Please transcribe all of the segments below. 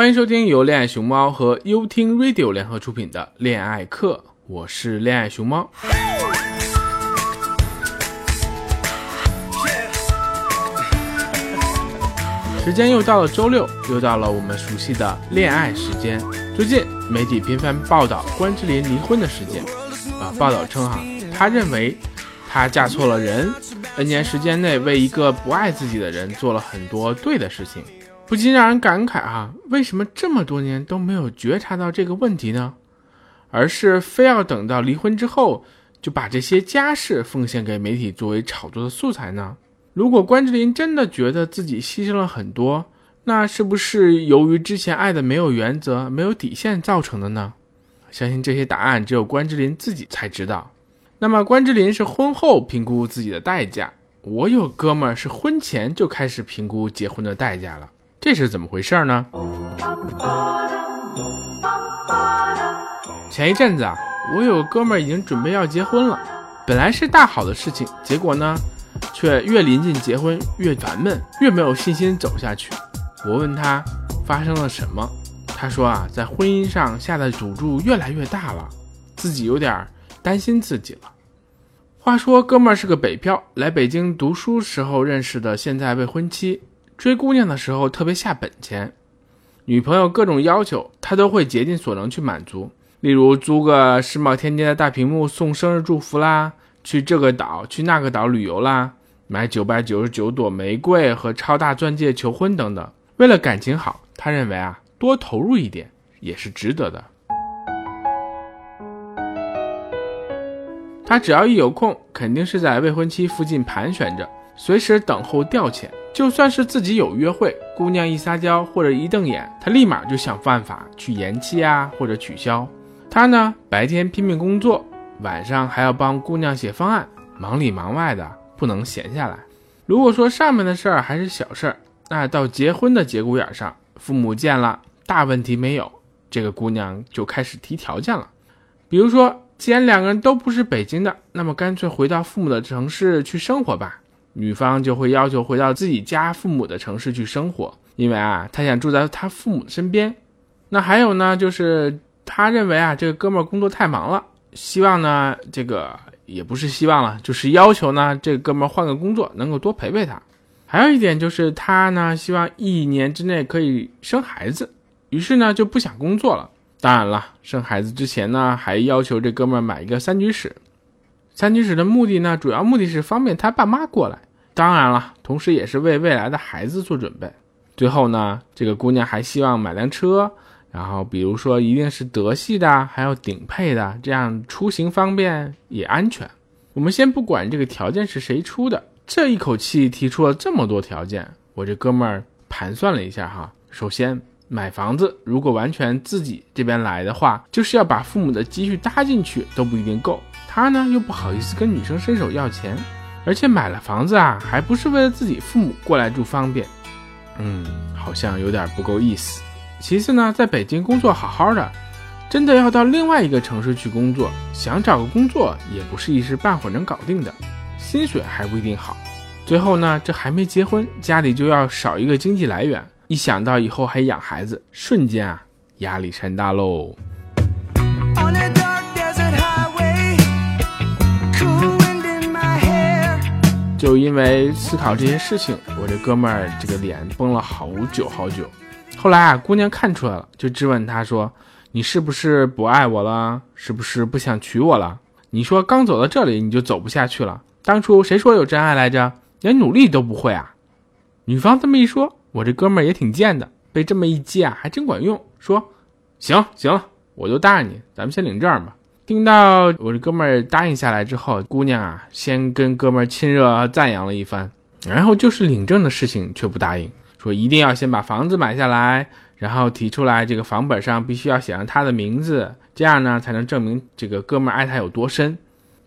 欢迎收听由恋爱熊猫和优听 Radio 联合出品的恋爱课，我是恋爱熊猫。时间又到了周六，又到了我们熟悉的恋爱时间。最近媒体频繁报道关之琳离婚的事件，啊，报道称哈，他认为她嫁错了人，N 年时间内为一个不爱自己的人做了很多对的事情。不禁让人感慨啊，为什么这么多年都没有觉察到这个问题呢？而是非要等到离婚之后，就把这些家事奉献给媒体作为炒作的素材呢？如果关之琳真的觉得自己牺牲了很多，那是不是由于之前爱的没有原则、没有底线造成的呢？相信这些答案只有关之琳自己才知道。那么关之琳是婚后评估自己的代价，我有哥们儿是婚前就开始评估结婚的代价了。这是怎么回事呢？前一阵子啊，我有个哥们儿已经准备要结婚了，本来是大好的事情，结果呢，却越临近结婚越烦闷，越没有信心走下去。我问他发生了什么，他说啊，在婚姻上下的赌注越来越大了，自己有点担心自己了。话说哥们儿是个北漂，来北京读书时候认识的，现在未婚妻。追姑娘的时候特别下本钱，女朋友各种要求他都会竭尽所能去满足。例如租个世贸天阶的大屏幕送生日祝福啦，去这个岛去那个岛旅游啦，买九百九十九朵玫瑰和超大钻戒求婚等等。为了感情好，他认为啊多投入一点也是值得的。他只要一有空，肯定是在未婚妻附近盘旋着，随时等候调遣。就算是自己有约会，姑娘一撒娇或者一瞪眼，他立马就想办法去延期啊，或者取消。他呢，白天拼命工作，晚上还要帮姑娘写方案，忙里忙外的，不能闲下来。如果说上面的事儿还是小事儿，那到结婚的节骨眼上，父母见了，大问题没有，这个姑娘就开始提条件了。比如说，既然两个人都不是北京的，那么干脆回到父母的城市去生活吧。女方就会要求回到自己家父母的城市去生活，因为啊，她想住在她父母身边。那还有呢，就是他认为啊，这个哥们儿工作太忙了，希望呢，这个也不是希望了，就是要求呢，这哥们儿换个工作，能够多陪陪他。还有一点就是他呢，希望一年之内可以生孩子，于是呢，就不想工作了。当然了，生孩子之前呢，还要求这哥们儿买一个三居室。三居室的目的呢，主要目的是方便他爸妈过来，当然了，同时也是为未来的孩子做准备。最后呢，这个姑娘还希望买辆车，然后比如说一定是德系的，还有顶配的，这样出行方便也安全。我们先不管这个条件是谁出的，这一口气提出了这么多条件，我这哥们儿盘算了一下哈，首先买房子，如果完全自己这边来的话，就是要把父母的积蓄搭进去都不一定够。他呢又不好意思跟女生伸手要钱，而且买了房子啊，还不是为了自己父母过来住方便，嗯，好像有点不够意思。其次呢，在北京工作好好的，真的要到另外一个城市去工作，想找个工作也不是一时半会儿能搞定的，薪水还不一定好。最后呢，这还没结婚，家里就要少一个经济来源，一想到以后还养孩子，瞬间啊，压力山大喽。就因为思考这些事情，我这哥们儿这个脸绷了好久好久。后来啊，姑娘看出来了，就质问他说：“你是不是不爱我了？是不是不想娶我了？你说刚走到这里你就走不下去了？当初谁说有真爱来着？连努力都不会啊！”女方这么一说，我这哥们儿也挺贱的，被这么一激啊，还真管用。说：“行行了，我就答应你，咱们先领证吧。”听到我这哥们儿答应下来之后，姑娘啊，先跟哥们儿亲热赞扬了一番，然后就是领证的事情却不答应，说一定要先把房子买下来，然后提出来这个房本上必须要写上他的名字，这样呢才能证明这个哥们儿爱他有多深。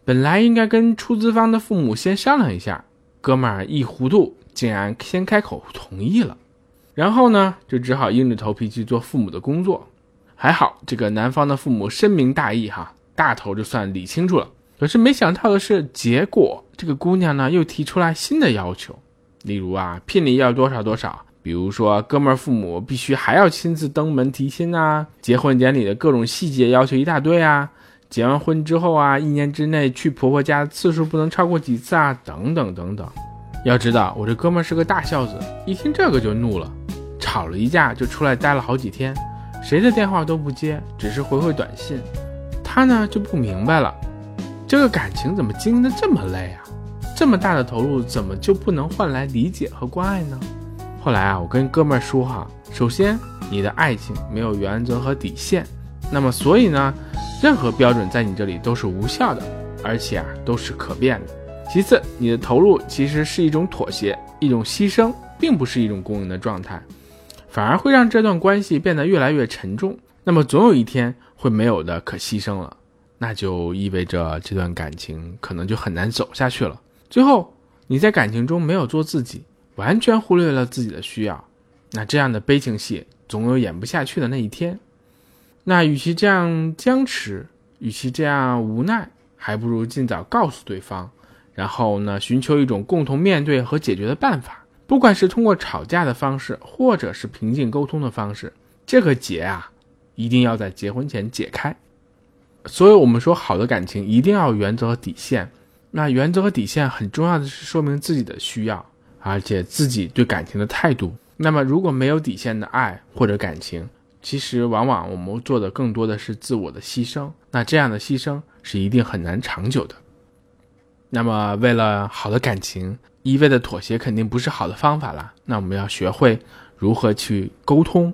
本来应该跟出资方的父母先商量一下，哥们儿一糊涂，竟然先开口同意了，然后呢就只好硬着头皮去做父母的工作。还好这个男方的父母深明大义哈。大头就算理清楚了，可是没想到的是，结果这个姑娘呢又提出来新的要求，例如啊，聘礼要多少多少，比如说，哥们儿父母必须还要亲自登门提亲啊，结婚典礼的各种细节要求一大堆啊，结完婚之后啊，一年之内去婆婆家次数不能超过几次啊，等等等等。要知道，我这哥们儿是个大孝子，一听这个就怒了，吵了一架就出来待了好几天，谁的电话都不接，只是回回短信。他呢就不明白了，这个感情怎么经营的这么累啊？这么大的投入，怎么就不能换来理解和关爱呢？后来啊，我跟哥们儿说哈，首先你的爱情没有原则和底线，那么所以呢，任何标准在你这里都是无效的，而且啊都是可变的。其次，你的投入其实是一种妥协，一种牺牲，并不是一种共赢的状态，反而会让这段关系变得越来越沉重。那么总有一天会没有的可牺牲了，那就意味着这段感情可能就很难走下去了。最后，你在感情中没有做自己。完全忽略了自己的需要，那这样的悲情戏总有演不下去的那一天。那与其这样僵持，与其这样无奈，还不如尽早告诉对方，然后呢，寻求一种共同面对和解决的办法。不管是通过吵架的方式，或者是平静沟通的方式，这个结啊，一定要在结婚前解开。所以，我们说好的感情一定要原则和底线。那原则和底线很重要的是说明自己的需要。而且自己对感情的态度，那么如果没有底线的爱或者感情，其实往往我们做的更多的是自我的牺牲，那这样的牺牲是一定很难长久的。那么为了好的感情，一味的妥协肯定不是好的方法了。那我们要学会如何去沟通，